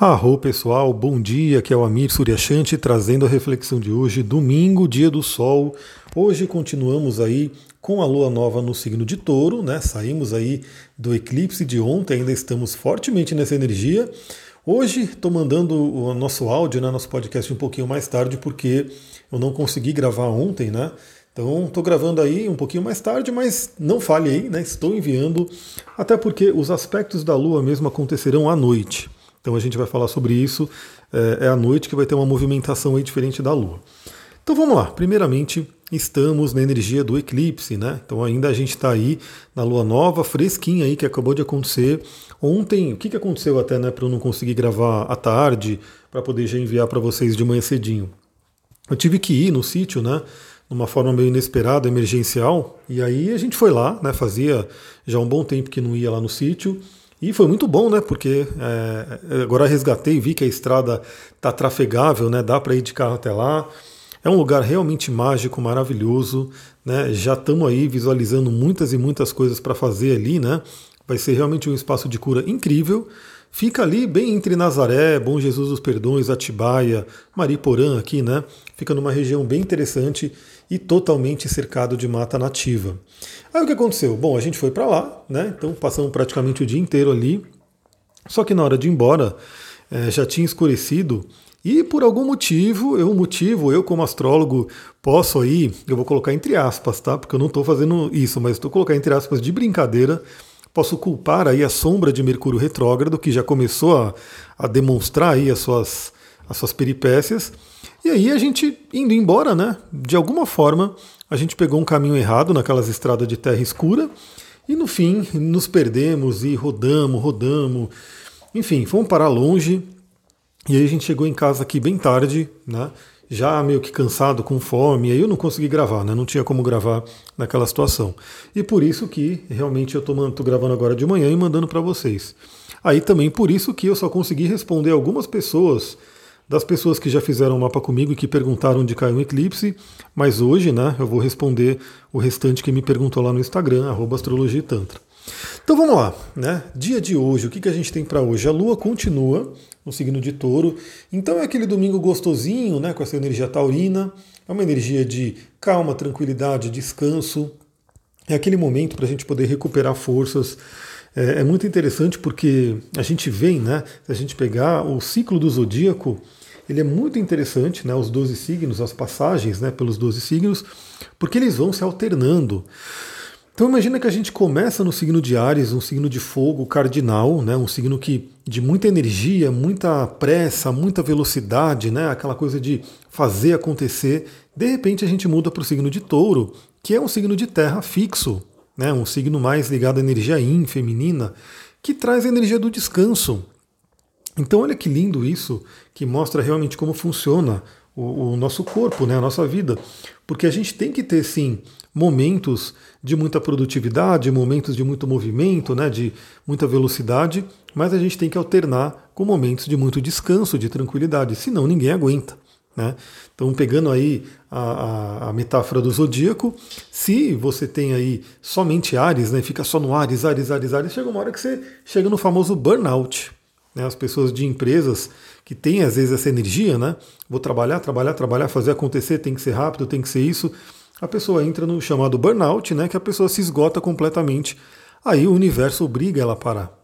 Arro pessoal, bom dia, que é o Amir Suryashanti trazendo a reflexão de hoje, domingo, dia do sol. Hoje continuamos aí com a lua nova no signo de touro, né? Saímos aí do eclipse de ontem, ainda estamos fortemente nessa energia. Hoje estou mandando o nosso áudio, né, nosso podcast um pouquinho mais tarde, porque eu não consegui gravar ontem, né? Então estou gravando aí um pouquinho mais tarde, mas não fale aí, né? Estou enviando, até porque os aspectos da lua mesmo acontecerão à noite. Então a gente vai falar sobre isso. É, é à noite que vai ter uma movimentação aí diferente da Lua. Então vamos lá. Primeiramente, estamos na energia do eclipse, né? Então ainda a gente está aí na lua nova, fresquinha aí, que acabou de acontecer. Ontem, o que, que aconteceu até, né, para eu não conseguir gravar à tarde, para poder já enviar para vocês de manhã cedinho? Eu tive que ir no sítio, né? Numa forma meio inesperada, emergencial, e aí a gente foi lá, né? Fazia já um bom tempo que não ia lá no sítio. E foi muito bom, né? Porque é, agora resgatei e vi que a estrada está trafegável, né? Dá para ir de carro até lá. É um lugar realmente mágico, maravilhoso, né? Já estamos aí visualizando muitas e muitas coisas para fazer ali, né? Vai ser realmente um espaço de cura incrível. Fica ali bem entre Nazaré, Bom Jesus dos Perdões, Atibaia, Mariporã aqui, né? Fica numa região bem interessante e totalmente cercado de mata nativa. Aí o que aconteceu? Bom, a gente foi para lá, né? Então passamos praticamente o dia inteiro ali. Só que na hora de ir embora é, já tinha escurecido e por algum motivo, eu motivo, eu como astrólogo posso aí, eu vou colocar entre aspas, tá? Porque eu não estou fazendo isso, mas estou colocando entre aspas de brincadeira. Posso culpar aí a sombra de Mercúrio retrógrado que já começou a, a demonstrar aí as suas, as suas peripécias. E aí a gente indo embora, né? De alguma forma, a gente pegou um caminho errado naquelas estradas de terra escura e no fim nos perdemos e rodamos, rodamos. Enfim, fomos parar longe. E aí a gente chegou em casa aqui bem tarde, né? Já meio que cansado, com fome, e aí eu não consegui gravar, né? Não tinha como gravar naquela situação. E por isso que realmente eu estou gravando agora de manhã e mandando para vocês. Aí também por isso que eu só consegui responder algumas pessoas das pessoas que já fizeram o mapa comigo e que perguntaram onde caiu um eclipse, mas hoje, né, eu vou responder o restante que me perguntou lá no Instagram, arroba astrologia tantra. Então vamos lá, né? Dia de hoje, o que, que a gente tem para hoje? A Lua continua no signo de Touro, então é aquele domingo gostosinho, né? Com essa energia taurina, é uma energia de calma, tranquilidade, descanso, é aquele momento para a gente poder recuperar forças. É, é, muito interessante porque a gente vem, né? Se a gente pegar o ciclo do zodíaco, ele é muito interessante, né, os 12 signos, as passagens né, pelos 12 signos, porque eles vão se alternando. Então imagina que a gente começa no signo de Ares, um signo de fogo cardinal, né, um signo que de muita energia, muita pressa, muita velocidade, né, aquela coisa de fazer acontecer. De repente a gente muda para o signo de Touro, que é um signo de terra fixo, né, um signo mais ligado à energia yin, feminina, que traz a energia do descanso. Então olha que lindo isso, que mostra realmente como funciona o, o, nosso corpo, né, a nossa vida. Porque a gente tem que ter, sim, momentos de muita produtividade, momentos de muito movimento, né, de muita velocidade, mas a gente tem que alternar com momentos de muito descanso, de tranquilidade, senão ninguém aguenta. Né? Então, pegando aí a, a, a, metáfora do zodíaco, se você tem aí somente Ares, né, fica só no Ares, Ares, Ares, Ares, chega uma hora que você chega no famoso burnout. Né? As pessoas de empresas que têm às vezes essa energia, né? Vou trabalhar, trabalhar, trabalhar, fazer acontecer, tem que ser rápido, tem que ser isso. A pessoa entra no chamado burnout, né? Que a pessoa se esgota completamente. Aí o universo obriga ela a parar.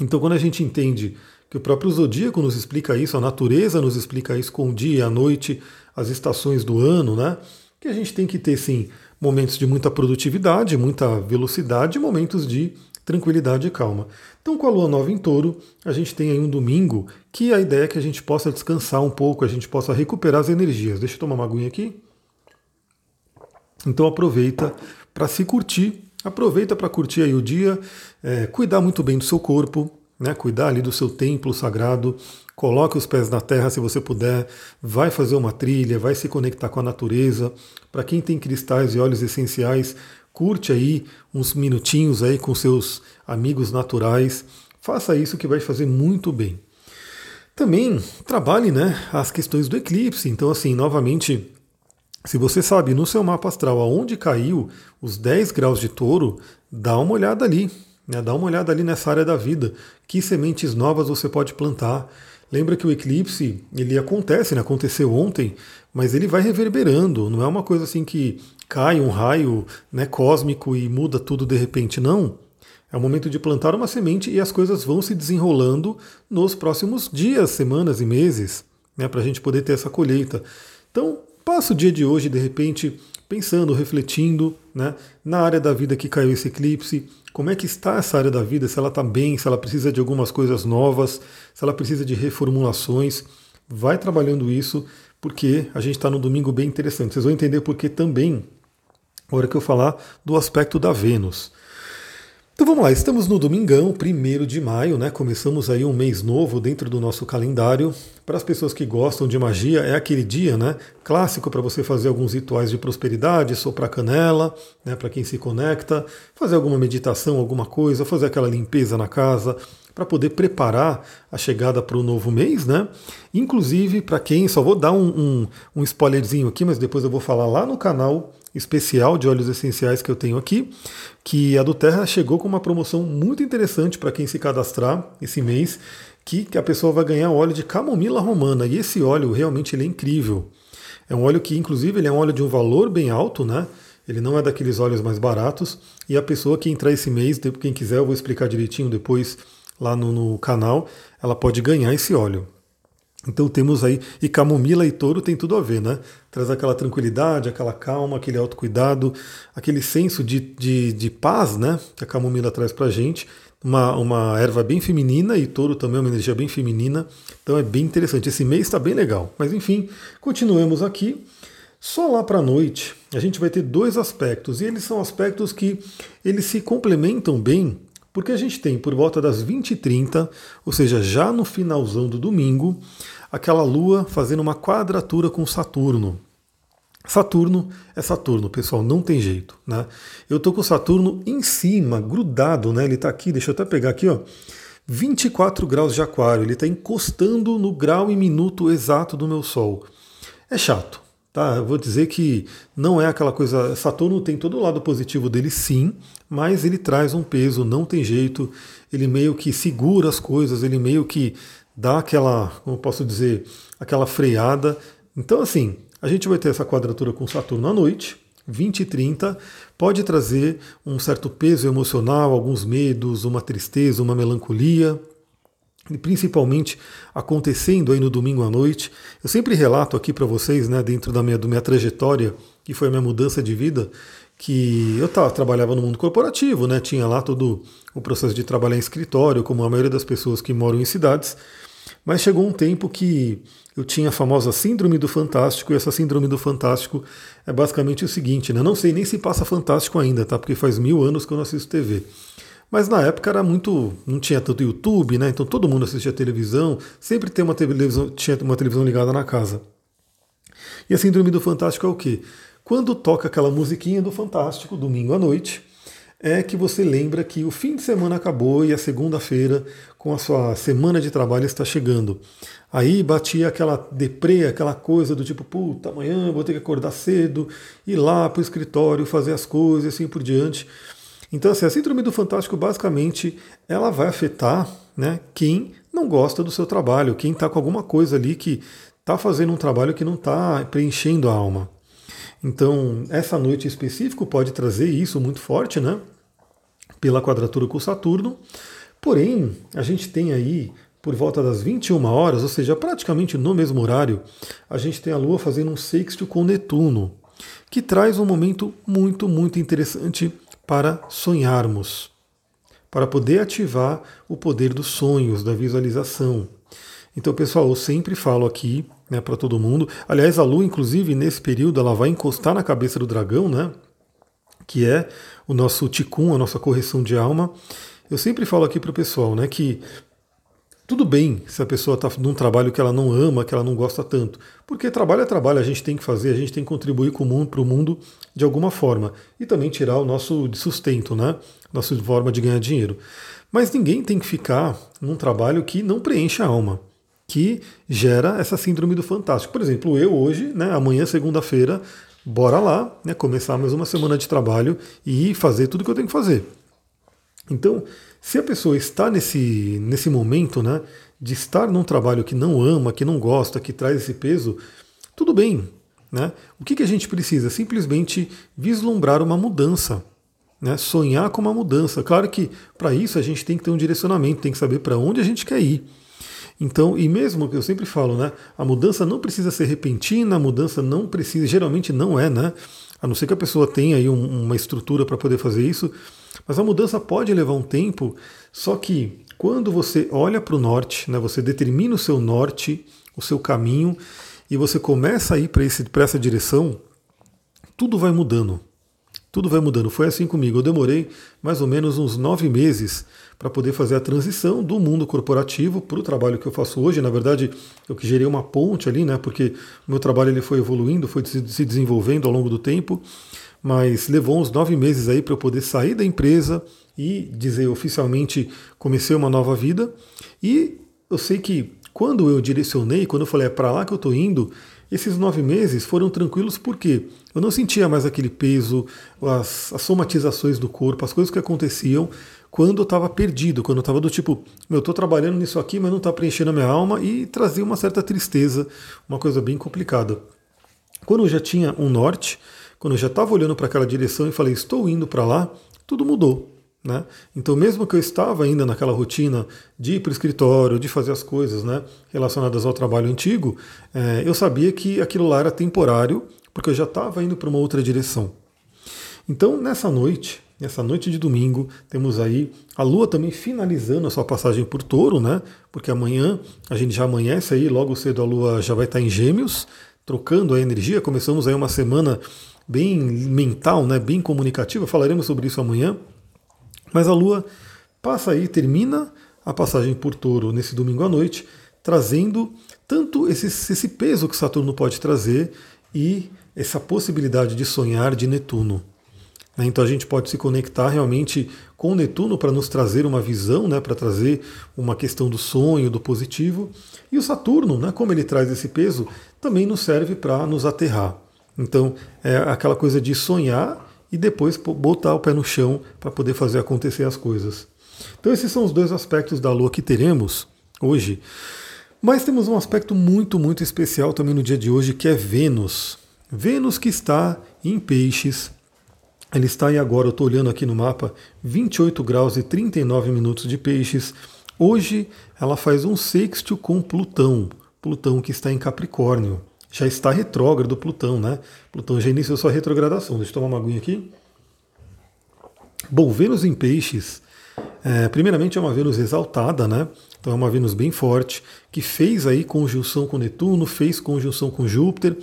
Então, quando a gente entende que o próprio zodíaco nos explica isso, a natureza nos explica isso com o dia, a noite, as estações do ano, né? Que a gente tem que ter, sim, momentos de muita produtividade, muita velocidade, momentos de tranquilidade e calma. Então, com a lua nova em touro, a gente tem aí um domingo que a ideia é que a gente possa descansar um pouco, a gente possa recuperar as energias. Deixa eu tomar uma aguinha aqui. Então, aproveita para se curtir, aproveita para curtir aí o dia, é, cuidar muito bem do seu corpo, né, cuidar ali do seu templo sagrado, coloque os pés na terra se você puder, vai fazer uma trilha, vai se conectar com a natureza. Para quem tem cristais e óleos essenciais, curte aí uns minutinhos aí com seus amigos naturais. Faça isso que vai fazer muito bem. Também trabalhe né, as questões do eclipse. Então, assim, novamente, se você sabe no seu mapa astral aonde caiu os 10 graus de touro, dá uma olhada ali. Né? Dá uma olhada ali nessa área da vida. Que sementes novas você pode plantar? Lembra que o eclipse ele acontece, né? aconteceu ontem, mas ele vai reverberando. Não é uma coisa assim que cai um raio né, cósmico e muda tudo de repente, não. É o momento de plantar uma semente e as coisas vão se desenrolando nos próximos dias, semanas e meses, né, para a gente poder ter essa colheita. Então, passa o dia de hoje, de repente, pensando, refletindo né, na área da vida que caiu esse eclipse, como é que está essa área da vida, se ela está bem, se ela precisa de algumas coisas novas, se ela precisa de reformulações. Vai trabalhando isso, porque a gente está num domingo bem interessante. Vocês vão entender porque também, hora que eu falar do aspecto da Vênus. Então vamos lá, estamos no domingão, 1 de maio, né? Começamos aí um mês novo dentro do nosso calendário. Para as pessoas que gostam de magia, é aquele dia, né? Clássico para você fazer alguns rituais de prosperidade, soprar canela, né? Para quem se conecta, fazer alguma meditação, alguma coisa, fazer aquela limpeza na casa, para poder preparar a chegada para o novo mês, né? Inclusive, para quem, só vou dar um, um, um spoilerzinho aqui, mas depois eu vou falar lá no canal especial de óleos essenciais que eu tenho aqui, que a do Terra chegou com uma promoção muito interessante para quem se cadastrar esse mês, que, que a pessoa vai ganhar óleo de camomila romana. E esse óleo realmente ele é incrível. É um óleo que, inclusive, ele é um óleo de um valor bem alto, né? Ele não é daqueles óleos mais baratos. E a pessoa que entrar esse mês, quem quiser, eu vou explicar direitinho depois lá no, no canal, ela pode ganhar esse óleo. Então temos aí, e camomila e touro tem tudo a ver, né? Traz aquela tranquilidade, aquela calma, aquele autocuidado, aquele senso de, de, de paz, né? Que a camomila traz pra gente. Uma, uma erva bem feminina e touro também é uma energia bem feminina. Então é bem interessante. Esse mês está bem legal. Mas enfim, continuemos aqui. Só lá para a noite a gente vai ter dois aspectos, e eles são aspectos que eles se complementam bem porque a gente tem por volta das 20h30, ou seja, já no finalzão do domingo, aquela Lua fazendo uma quadratura com Saturno. Saturno é Saturno, pessoal, não tem jeito, né? Eu tô com Saturno em cima, grudado, né? Ele tá aqui, deixa eu até pegar aqui, ó. 24 graus de aquário, ele está encostando no grau e minuto exato do meu Sol. É chato, Tá, eu vou dizer que não é aquela coisa. Saturno tem todo o lado positivo dele, sim, mas ele traz um peso, não tem jeito. Ele meio que segura as coisas, ele meio que dá aquela, como posso dizer, aquela freada. Então, assim, a gente vai ter essa quadratura com Saturno à noite, 20 e 30, pode trazer um certo peso emocional, alguns medos, uma tristeza, uma melancolia, principalmente acontecendo aí no domingo à noite. Eu sempre relato aqui para vocês, né, dentro da minha, da minha trajetória, que foi a minha mudança de vida, que eu tava, trabalhava no mundo corporativo, né, tinha lá todo o processo de trabalhar em escritório, como a maioria das pessoas que moram em cidades, mas chegou um tempo que eu tinha a famosa síndrome do fantástico, e essa síndrome do fantástico é basicamente o seguinte, né, não sei nem se passa fantástico ainda, tá, porque faz mil anos que eu não assisto TV, mas na época era muito. não tinha tanto YouTube, né? Então todo mundo assistia televisão, sempre tem uma televisão, tinha uma televisão ligada na casa. E a síndrome do Fantástico é o quê? Quando toca aquela musiquinha do Fantástico, domingo à noite, é que você lembra que o fim de semana acabou e a segunda-feira, com a sua semana de trabalho, está chegando. Aí batia aquela deprê, aquela coisa do tipo, puta, amanhã vou ter que acordar cedo, ir lá para o escritório, fazer as coisas e assim por diante. Então, assim, a síndrome do fantástico, basicamente, ela vai afetar né, quem não gosta do seu trabalho, quem está com alguma coisa ali que está fazendo um trabalho que não está preenchendo a alma. Então, essa noite em específico pode trazer isso muito forte, né? Pela quadratura com Saturno. Porém, a gente tem aí, por volta das 21 horas, ou seja, praticamente no mesmo horário, a gente tem a Lua fazendo um sexto com Netuno, que traz um momento muito, muito interessante para sonharmos, para poder ativar o poder dos sonhos, da visualização. Então, pessoal, eu sempre falo aqui né, para todo mundo. Aliás, a Lua, inclusive, nesse período, ela vai encostar na cabeça do dragão, né? Que é o nosso ticum, a nossa correção de alma. Eu sempre falo aqui para o pessoal, né, que tudo bem se a pessoa está num trabalho que ela não ama, que ela não gosta tanto. Porque trabalho é trabalho, a gente tem que fazer, a gente tem que contribuir para o mundo de alguma forma. E também tirar o nosso sustento, né? Nossa forma de ganhar dinheiro. Mas ninguém tem que ficar num trabalho que não preenche a alma, que gera essa síndrome do fantástico. Por exemplo, eu hoje, né, amanhã, segunda-feira, bora lá, né, começar mais uma semana de trabalho e fazer tudo que eu tenho que fazer. Então, se a pessoa está nesse, nesse momento, né, de estar num trabalho que não ama, que não gosta, que traz esse peso, tudo bem. Né? O que, que a gente precisa? Simplesmente vislumbrar uma mudança. Né? Sonhar com uma mudança. Claro que para isso a gente tem que ter um direcionamento, tem que saber para onde a gente quer ir. Então, e mesmo que eu sempre falo, né? A mudança não precisa ser repentina, a mudança não precisa, geralmente não é, né? A não ser que a pessoa tenha aí um, uma estrutura para poder fazer isso, mas a mudança pode levar um tempo, só que quando você olha para o norte, né, você determina o seu norte, o seu caminho, e você começa a ir para essa direção, tudo vai mudando. Tudo vai mudando. Foi assim comigo. Eu demorei mais ou menos uns nove meses para poder fazer a transição do mundo corporativo para o trabalho que eu faço hoje. Na verdade, eu que gerei uma ponte ali, né? Porque o meu trabalho ele foi evoluindo, foi se desenvolvendo ao longo do tempo, mas levou uns nove meses aí para eu poder sair da empresa e dizer oficialmente comecei uma nova vida. E eu sei que quando eu direcionei, quando eu falei é para lá que eu estou indo, esses nove meses foram tranquilos porque eu não sentia mais aquele peso, as, as somatizações do corpo, as coisas que aconteciam quando eu estava perdido, quando eu estava do tipo, eu estou trabalhando nisso aqui, mas não está preenchendo a minha alma e trazia uma certa tristeza, uma coisa bem complicada. Quando eu já tinha um norte, quando eu já estava olhando para aquela direção e falei, estou indo para lá, tudo mudou. Né? Então, mesmo que eu estava ainda naquela rotina de ir para o escritório, de fazer as coisas né, relacionadas ao trabalho antigo, é, eu sabia que aquilo lá era temporário, porque eu já estava indo para uma outra direção. Então, nessa noite, nessa noite de domingo, temos aí a Lua também finalizando a sua passagem por Touro, né? Porque amanhã a gente já amanhece aí, logo cedo a Lua já vai estar em Gêmeos, trocando a energia. Começamos aí uma semana bem mental, né? Bem comunicativa. Falaremos sobre isso amanhã. Mas a Lua passa aí, termina a passagem por touro nesse domingo à noite, trazendo tanto esse, esse peso que Saturno pode trazer e essa possibilidade de sonhar de Netuno. Né? Então a gente pode se conectar realmente com Netuno para nos trazer uma visão, né, para trazer uma questão do sonho, do positivo. E o Saturno, né, como ele traz esse peso, também nos serve para nos aterrar. Então é aquela coisa de sonhar e depois botar o pé no chão para poder fazer acontecer as coisas. Então esses são os dois aspectos da Lua que teremos hoje. Mas temos um aspecto muito, muito especial também no dia de hoje, que é Vênus. Vênus que está em peixes. Ele está aí agora, eu estou olhando aqui no mapa, 28 graus e 39 minutos de peixes. Hoje ela faz um sexto com Plutão. Plutão que está em Capricórnio já está retrógrado Plutão, né? Plutão já iniciou sua retrogradação. Deixa eu tomar uma aguinha aqui. Bom, Vênus em Peixes, é, primeiramente é uma Vênus exaltada, né? Então é uma Vênus bem forte, que fez aí conjunção com Netuno, fez conjunção com Júpiter.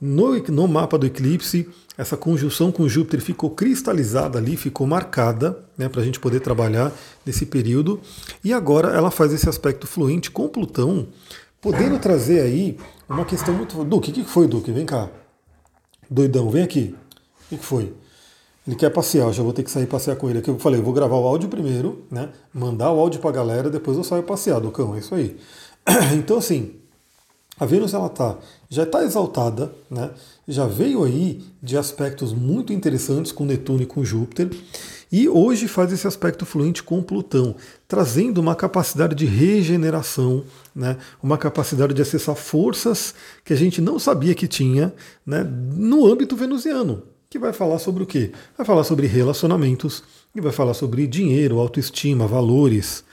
No, no mapa do eclipse, essa conjunção com Júpiter ficou cristalizada ali, ficou marcada, né, para a gente poder trabalhar nesse período. E agora ela faz esse aspecto fluente com Plutão, podendo trazer aí uma questão muito. Duque, o que foi, Duque? Vem cá. Doidão, vem aqui. O que foi? Ele quer passear, eu já vou ter que sair passear com ele. Aqui eu falei, eu vou gravar o áudio primeiro, né? Mandar o áudio pra galera, depois eu saio passear, Ducão, é isso aí. Então, assim, a Vênus ela tá, já está exaltada, né? Já veio aí de aspectos muito interessantes com Netuno e com Júpiter, e hoje faz esse aspecto fluente com Plutão, trazendo uma capacidade de regeneração, né? uma capacidade de acessar forças que a gente não sabia que tinha né? no âmbito venusiano, que vai falar sobre o quê? Vai falar sobre relacionamentos e vai falar sobre dinheiro, autoestima, valores.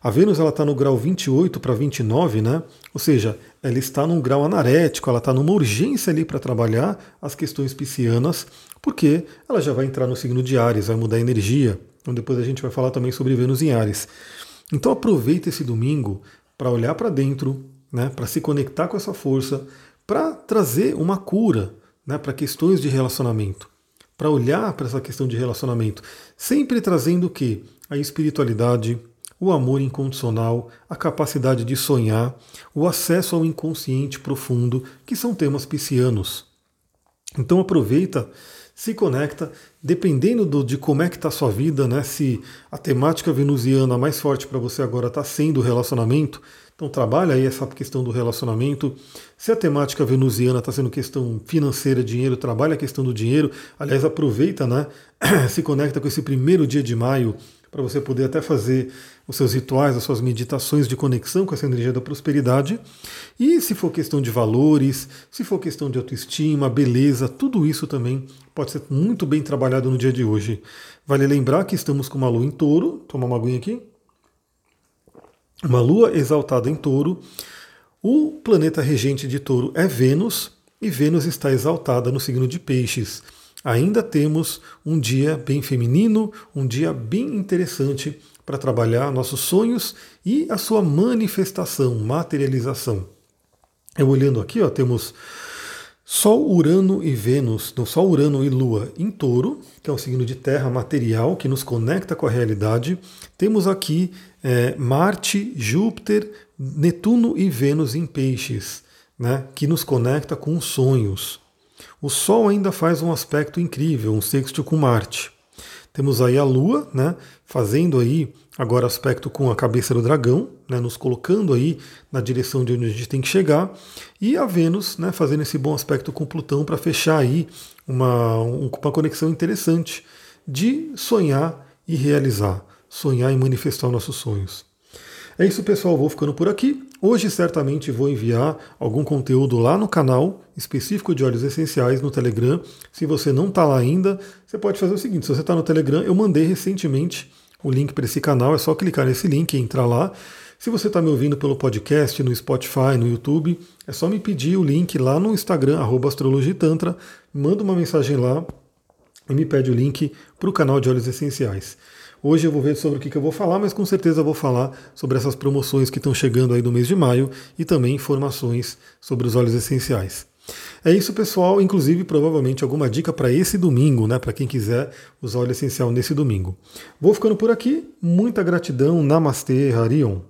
A Vênus ela está no grau 28 para 29, né? Ou seja, ela está num grau anarético, ela está numa urgência ali para trabalhar as questões piscianas, porque ela já vai entrar no signo de Ares, vai mudar a energia. Então depois a gente vai falar também sobre Vênus em Ares. Então aproveita esse domingo para olhar para dentro, né? Para se conectar com essa força, para trazer uma cura, né? Para questões de relacionamento, para olhar para essa questão de relacionamento, sempre trazendo o que a espiritualidade, o amor incondicional, a capacidade de sonhar, o acesso ao inconsciente profundo, que são temas piscianos. Então aproveita, se conecta, dependendo do, de como é que está a sua vida, né? Se a temática venusiana mais forte para você agora está sendo o relacionamento, então trabalha aí essa questão do relacionamento. Se a temática venusiana está sendo questão financeira, dinheiro, trabalha a questão do dinheiro. Aliás, aproveita, né? Se conecta com esse primeiro dia de maio, para você poder até fazer os seus rituais, as suas meditações de conexão com essa energia da prosperidade. E se for questão de valores, se for questão de autoestima, beleza, tudo isso também pode ser muito bem trabalhado no dia de hoje. Vale lembrar que estamos com uma lua em touro, toma uma aguinha aqui. Uma lua exaltada em touro. O planeta regente de touro é Vênus, e Vênus está exaltada no signo de Peixes ainda temos um dia bem feminino, um dia bem interessante para trabalhar nossos sonhos e a sua manifestação, materialização. Eu olhando aqui, ó, temos Sol, Urano e Vênus, no Sol, Urano e Lua em Touro, que é um signo de terra material que nos conecta com a realidade. Temos aqui é, Marte, Júpiter, Netuno e Vênus em Peixes, né, que nos conecta com os sonhos. O Sol ainda faz um aspecto incrível, um sexto com Marte. Temos aí a Lua, né, fazendo aí agora aspecto com a cabeça do dragão, né, nos colocando aí na direção de onde a gente tem que chegar, e a Vênus, né, fazendo esse bom aspecto com Plutão para fechar aí uma, uma conexão interessante de sonhar e realizar, sonhar e manifestar nossos sonhos. É isso, pessoal. Vou ficando por aqui. Hoje certamente vou enviar algum conteúdo lá no canal específico de óleos essenciais no Telegram. Se você não está lá ainda, você pode fazer o seguinte: se você está no Telegram, eu mandei recentemente o link para esse canal, é só clicar nesse link e entrar lá. Se você está me ouvindo pelo podcast, no Spotify, no YouTube, é só me pedir o link lá no Instagram, astrologitantra, manda uma mensagem lá e me pede o link para o canal de óleos essenciais. Hoje eu vou ver sobre o que, eu vou falar, mas com certeza vou falar sobre essas promoções que estão chegando aí no mês de maio e também informações sobre os óleos essenciais. É isso, pessoal. Inclusive, provavelmente alguma dica para esse domingo, né? Para quem quiser usar óleo essencial nesse domingo. Vou ficando por aqui. Muita gratidão. Namastê, Harion.